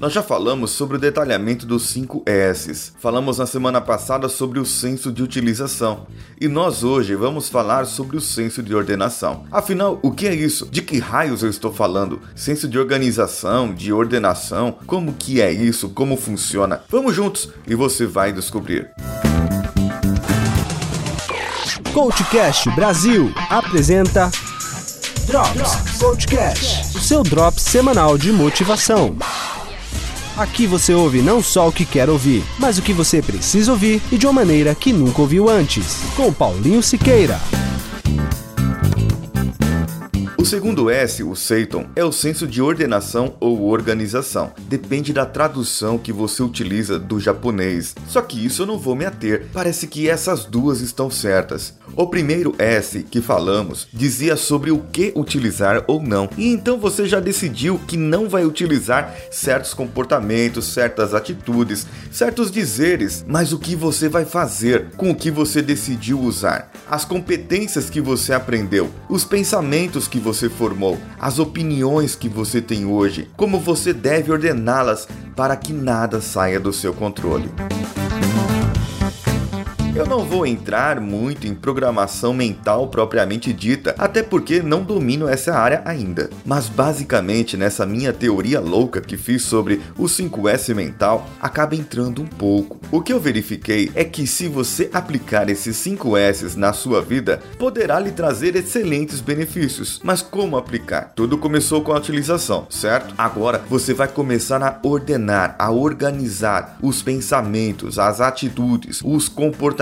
Nós já falamos sobre o detalhamento dos 5 S's. Falamos na semana passada sobre o senso de utilização. E nós hoje vamos falar sobre o senso de ordenação. Afinal, o que é isso? De que raios eu estou falando? Senso de organização, de ordenação? Como que é isso? Como funciona? Vamos juntos e você vai descobrir. Coachcast Brasil apresenta Drops Coachcast, o seu drops semanal de motivação. Aqui você ouve não só o que quer ouvir, mas o que você precisa ouvir e de uma maneira que nunca ouviu antes. Com Paulinho Siqueira. O segundo S, o Seiton, é o senso de ordenação ou organização. Depende da tradução que você utiliza do japonês. Só que isso eu não vou me ater. Parece que essas duas estão certas. O primeiro S que falamos dizia sobre o que utilizar ou não. E então você já decidiu que não vai utilizar certos comportamentos, certas atitudes, certos dizeres, mas o que você vai fazer com o que você decidiu usar, as competências que você aprendeu, os pensamentos que você formou, as opiniões que você tem hoje, como você deve ordená-las para que nada saia do seu controle. Eu não vou entrar muito em programação mental propriamente dita, até porque não domino essa área ainda. Mas basicamente nessa minha teoria louca que fiz sobre o 5S mental, acaba entrando um pouco. O que eu verifiquei é que se você aplicar esses 5S na sua vida, poderá lhe trazer excelentes benefícios. Mas como aplicar? Tudo começou com a utilização, certo? Agora você vai começar a ordenar, a organizar os pensamentos, as atitudes, os comportamentos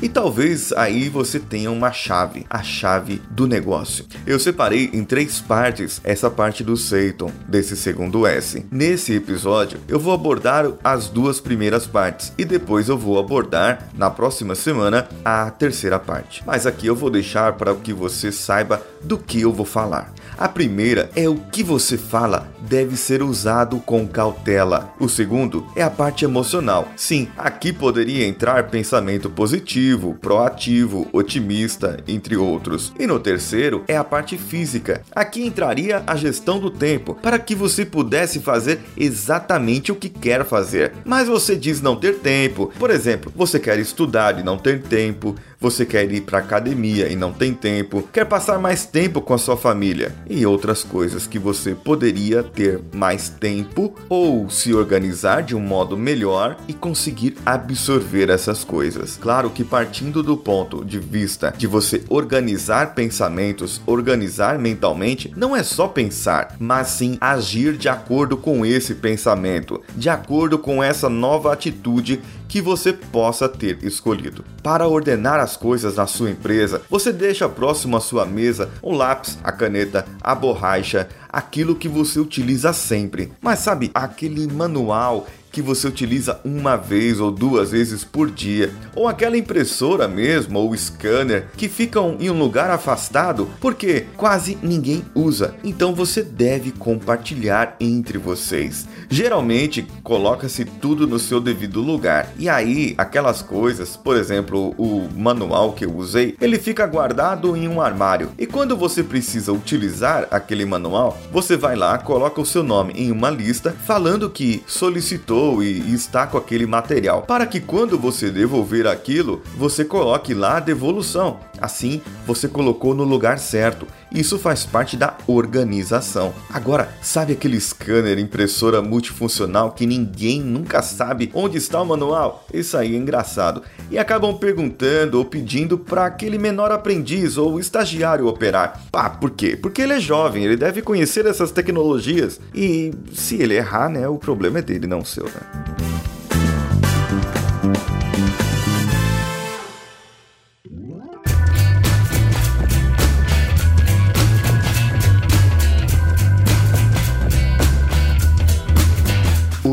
e talvez aí você tenha uma chave, a chave do negócio. Eu separei em três partes essa parte do Seiton, desse segundo S. Nesse episódio, eu vou abordar as duas primeiras partes e depois eu vou abordar na próxima semana a terceira parte. Mas aqui eu vou deixar para que você saiba do que eu vou falar. A primeira é o que você fala deve ser usado com cautela. O segundo é a parte emocional. Sim, aqui poderia entrar pensamento positivo, proativo, otimista, entre outros. E no terceiro é a parte física. Aqui entraria a gestão do tempo, para que você pudesse fazer exatamente o que quer fazer. Mas você diz não ter tempo. Por exemplo, você quer estudar e não ter tempo, você quer ir para academia e não tem tempo, quer passar mais tempo com a sua família e outras coisas que você poderia ter mais tempo ou se organizar de um modo melhor e conseguir absorver essas coisas. Claro que partindo do ponto de vista de você organizar pensamentos, organizar mentalmente, não é só pensar, mas sim agir de acordo com esse pensamento, de acordo com essa nova atitude que você possa ter escolhido. Para ordenar as coisas na sua empresa, você deixa próximo à sua mesa o lápis, a caneta, a borracha, aquilo que você utiliza sempre. Mas sabe, aquele manual que você utiliza uma vez ou duas vezes por dia, ou aquela impressora mesmo ou scanner que ficam em um lugar afastado porque quase ninguém usa. Então você deve compartilhar entre vocês. Geralmente coloca-se tudo no seu devido lugar. E aí, aquelas coisas, por exemplo, o manual que eu usei, ele fica guardado em um armário. E quando você precisa utilizar aquele manual, você vai lá, coloca o seu nome em uma lista falando que solicitou e está com aquele material, para que quando você devolver aquilo, você coloque lá a devolução. Assim, você colocou no lugar certo. Isso faz parte da organização. Agora, sabe aquele scanner impressora multifuncional que ninguém nunca sabe onde está o manual? Isso aí é engraçado. E acabam perguntando ou pedindo para aquele menor aprendiz ou estagiário operar. Ah, por quê? Porque ele é jovem, ele deve conhecer essas tecnologias. E se ele errar, né, o problema é dele, não seu,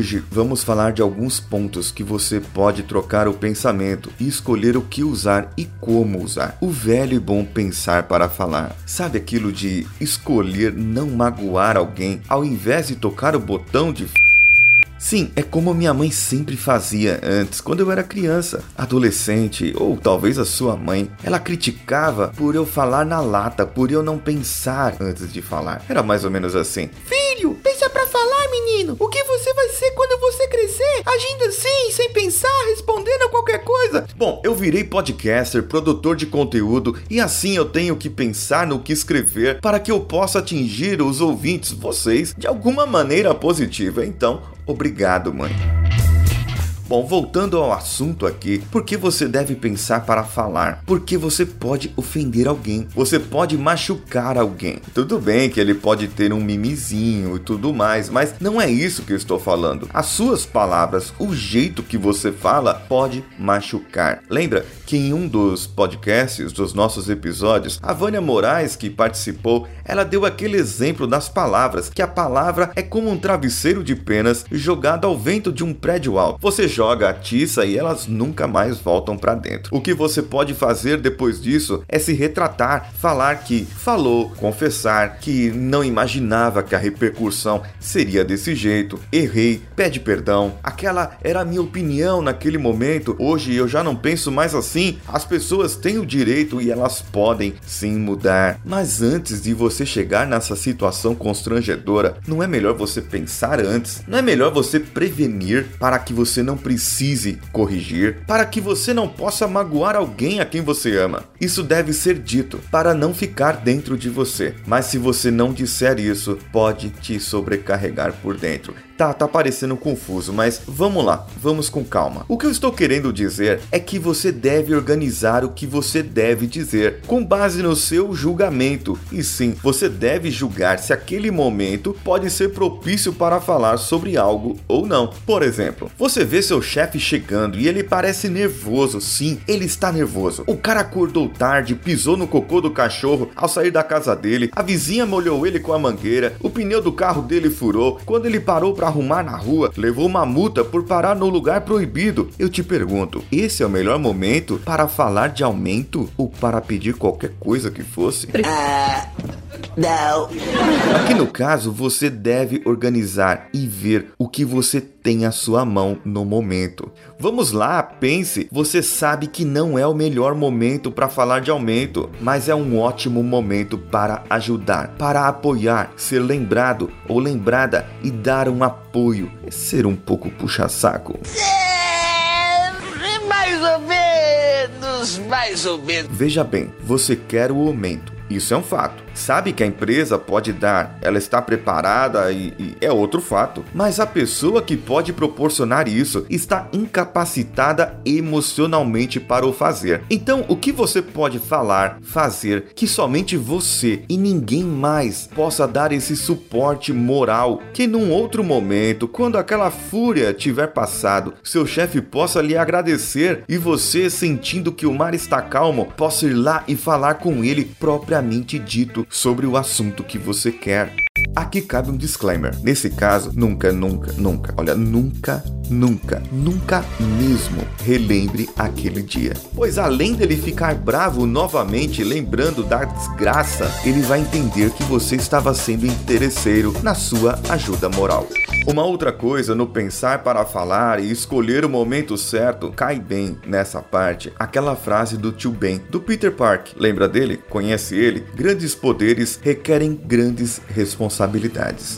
Hoje vamos falar de alguns pontos que você pode trocar o pensamento e escolher o que usar e como usar. O velho e bom pensar para falar. Sabe aquilo de escolher não magoar alguém ao invés de tocar o botão de Sim, é como a minha mãe sempre fazia antes, quando eu era criança, adolescente ou talvez a sua mãe. Ela criticava por eu falar na lata, por eu não pensar antes de falar. Era mais ou menos assim: Filho, pensa pra falar, menino. O que você vai ser quando você crescer? Agindo assim, sem pensar, respondendo a qualquer coisa. Bom, eu virei podcaster, produtor de conteúdo e assim eu tenho que pensar no que escrever para que eu possa atingir os ouvintes, vocês, de alguma maneira positiva. Então, obrigado, mãe. Bom, voltando ao assunto aqui, por que você deve pensar para falar? Porque você pode ofender alguém, você pode machucar alguém. Tudo bem que ele pode ter um mimizinho e tudo mais, mas não é isso que eu estou falando. As suas palavras, o jeito que você fala, pode machucar. Lembra que em um dos podcasts dos nossos episódios, a Vânia Moraes, que participou, ela deu aquele exemplo das palavras, que a palavra é como um travesseiro de penas jogado ao vento de um prédio alto. Você joga a tiça e elas nunca mais voltam para dentro. O que você pode fazer depois disso é se retratar, falar que falou, confessar que não imaginava que a repercussão seria desse jeito. Errei, pede perdão. Aquela era a minha opinião naquele momento. Hoje eu já não penso mais assim. As pessoas têm o direito e elas podem sim mudar. Mas antes de você chegar nessa situação constrangedora, não é melhor você pensar antes? Não é melhor você prevenir para que você não precise corrigir, para que você não possa magoar alguém a quem você ama. Isso deve ser dito para não ficar dentro de você. Mas se você não disser isso, pode te sobrecarregar por dentro. Tá, tá parecendo confuso, mas vamos lá, vamos com calma. O que eu estou querendo dizer é que você deve organizar o que você deve dizer com base no seu julgamento. E sim, você deve julgar se aquele momento pode ser propício para falar sobre algo ou não. Por exemplo, você vê seu chefe chegando e ele parece nervoso. Sim, ele está nervoso. O cara acordou tarde, pisou no cocô do cachorro ao sair da casa dele, a vizinha molhou ele com a mangueira, o pneu do carro dele furou. Quando ele parou para arrumar na rua, levou uma multa por parar no lugar proibido. Eu te pergunto, esse é o melhor momento para falar de aumento ou para pedir qualquer coisa que fosse? Ah, não. Aqui no caso, você deve organizar e ver o que você tem à sua mão no momento. Vamos lá, pense. Você sabe que não é o melhor momento para falar de aumento, mas é um ótimo momento para ajudar, para apoiar, ser lembrado ou lembrada e dar um apoio. É ser um pouco puxa-saco. É, mais ou menos, mais ou menos. Veja bem, você quer o aumento. Isso é um fato. Sabe que a empresa pode dar, ela está preparada e, e, é outro fato. Mas a pessoa que pode proporcionar isso está incapacitada emocionalmente para o fazer. Então, o que você pode falar, fazer que somente você e ninguém mais possa dar esse suporte moral que num outro momento, quando aquela fúria tiver passado, seu chefe possa lhe agradecer e você sentindo que o mar está calmo, possa ir lá e falar com ele propriamente dito sobre o assunto que você quer. Aqui cabe um disclaimer. Nesse caso, nunca, nunca, nunca, olha, nunca, nunca, nunca mesmo relembre aquele dia. Pois além dele ficar bravo novamente, lembrando da desgraça, ele vai entender que você estava sendo interesseiro na sua ajuda moral. Uma outra coisa no pensar para falar e escolher o momento certo cai bem nessa parte aquela frase do tio Ben, do Peter Park. Lembra dele? Conhece ele? Grandes poderes requerem grandes responsabilidades.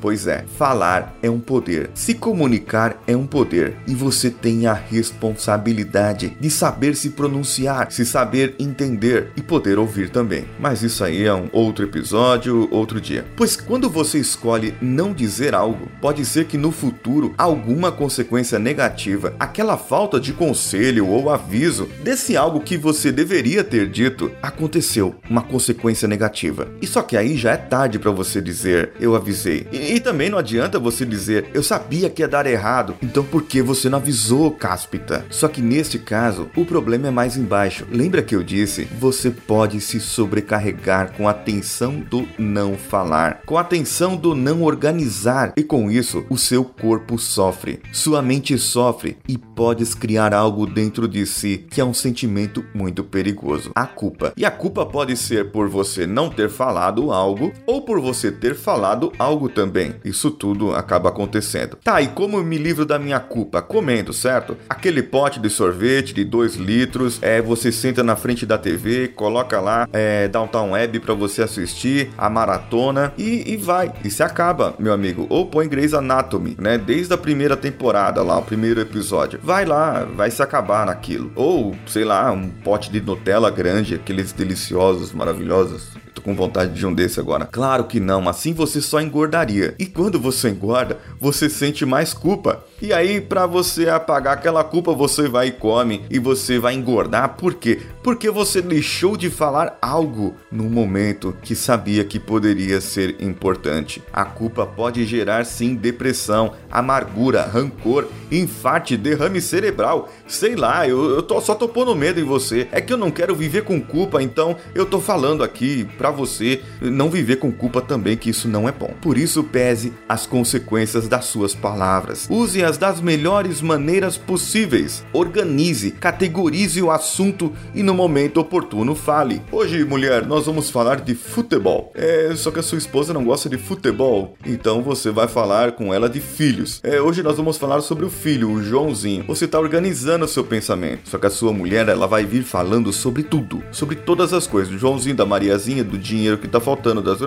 Pois é, falar é um poder, se comunicar é um poder e você tem a responsabilidade de saber se pronunciar, se saber entender e poder ouvir também. Mas isso aí é um outro episódio, outro dia. Pois quando você escolhe não dizer algo, pode ser que no futuro alguma consequência negativa, aquela falta de conselho ou aviso desse algo que você deveria ter dito, aconteceu, uma consequência negativa. E só que aí já é tarde para você dizer eu avisei. E, e, também não adianta você dizer eu sabia que ia dar errado, então por que você não avisou, cáspita? Só que neste caso, o problema é mais embaixo. Lembra que eu disse? Você pode se sobrecarregar com a tensão do não falar, com a tensão do não organizar, e com isso o seu corpo sofre, sua mente sofre e podes criar algo dentro de si que é um sentimento muito perigoso: a culpa. E a culpa pode ser por você não ter falado algo ou por você ter falado falado algo também. Isso tudo acaba acontecendo. Tá, e como eu me livro da minha culpa? Comendo, certo? Aquele pote de sorvete de 2 litros, é, você senta na frente da TV, coloca lá é, Downtown Web para você assistir a maratona e, e vai. E se acaba, meu amigo. Ou põe Grey's Anatomy, né? Desde a primeira temporada lá, o primeiro episódio. Vai lá, vai se acabar naquilo. Ou, sei lá, um pote de Nutella grande, aqueles deliciosos, maravilhosos. Com vontade de um desse agora. Claro que não, assim você só engordaria. E quando você engorda, você sente mais culpa. E aí, para você apagar aquela culpa, você vai e come e você vai engordar. Por quê? Porque você deixou de falar algo no momento que sabia que poderia ser importante. A culpa pode gerar sim depressão, amargura, rancor, infarte, derrame cerebral. Sei lá, eu, eu tô, só tô pondo medo em você. É que eu não quero viver com culpa, então eu tô falando aqui para você não viver com culpa também, que isso não é bom. Por isso, pese as consequências das suas palavras. Use-as das melhores maneiras possíveis. Organize, categorize o assunto e no momento oportuno fale. Hoje, mulher, nós vamos falar de futebol. É, só que a sua esposa não gosta de futebol, então você vai falar com ela de filhos. É, hoje nós vamos falar sobre o filho, o Joãozinho. Você está organizando o seu pensamento. Só que a sua mulher, ela vai vir falando sobre tudo, sobre todas as coisas, do Joãozinho, da Mariazinha, do dinheiro que tá faltando, das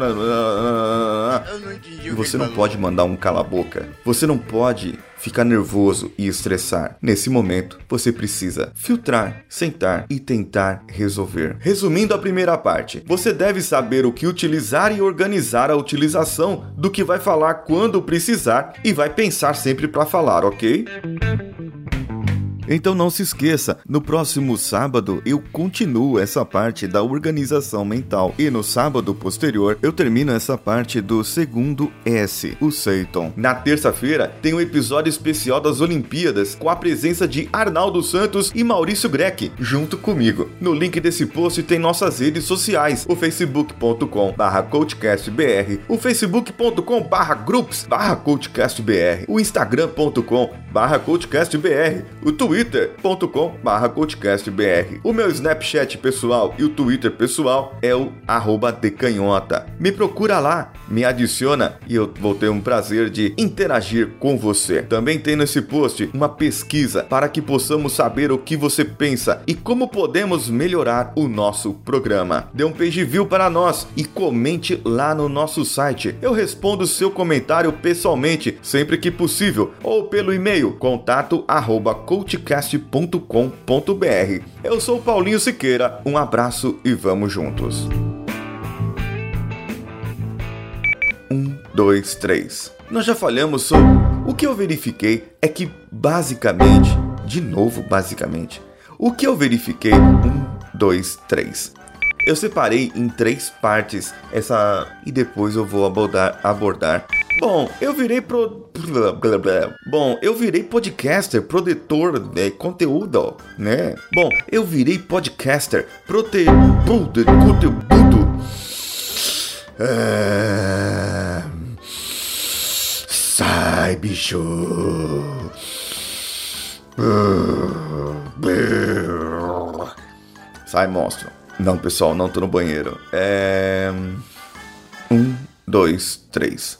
e você não pode mandar um cala boca. Você não pode ficar nervoso e estressar. Nesse momento, você precisa filtrar, sentar e tentar resolver. Resumindo a primeira parte, você deve saber o que utilizar e organizar a utilização do que vai falar quando precisar e vai pensar sempre para falar, ok? Então não se esqueça, no próximo sábado eu continuo essa parte da organização mental e no sábado posterior eu termino essa parte do segundo S, o Seiton. Na terça-feira tem um episódio especial das Olimpíadas com a presença de Arnaldo Santos e Maurício Greck junto comigo. No link desse post tem nossas redes sociais, o facebook.com/coachcastbr, o facebook.com/groups/coachcastbr, o instagram.com/coachcastbr, o Twitter twitter.com.br coachcastbr. O meu Snapchat pessoal e o Twitter pessoal é o decanhota. Me procura lá, me adiciona e eu vou ter um prazer de interagir com você. Também tem nesse post uma pesquisa para que possamos saber o que você pensa e como podemos melhorar o nosso programa. Dê um page view para nós e comente lá no nosso site. Eu respondo seu comentário pessoalmente sempre que possível ou pelo e-mail contato arroba coachcast podcast.com.br. Eu sou Paulinho Siqueira, um abraço e vamos juntos. Um, dois, três. Nós já falhamos sobre. O que eu verifiquei é que, basicamente, de novo, basicamente, o que eu verifiquei. Um, dois, três. Eu separei em três partes essa. E depois eu vou abordar. abordar Bom, eu virei pro. Bom, eu virei podcaster, produtor de conteúdo, né? Bom, eu virei podcaster, prote... conteúdo. É... Sai, bicho. Sai, monstro. Não, pessoal, não tô no banheiro. É. Um, dois, três.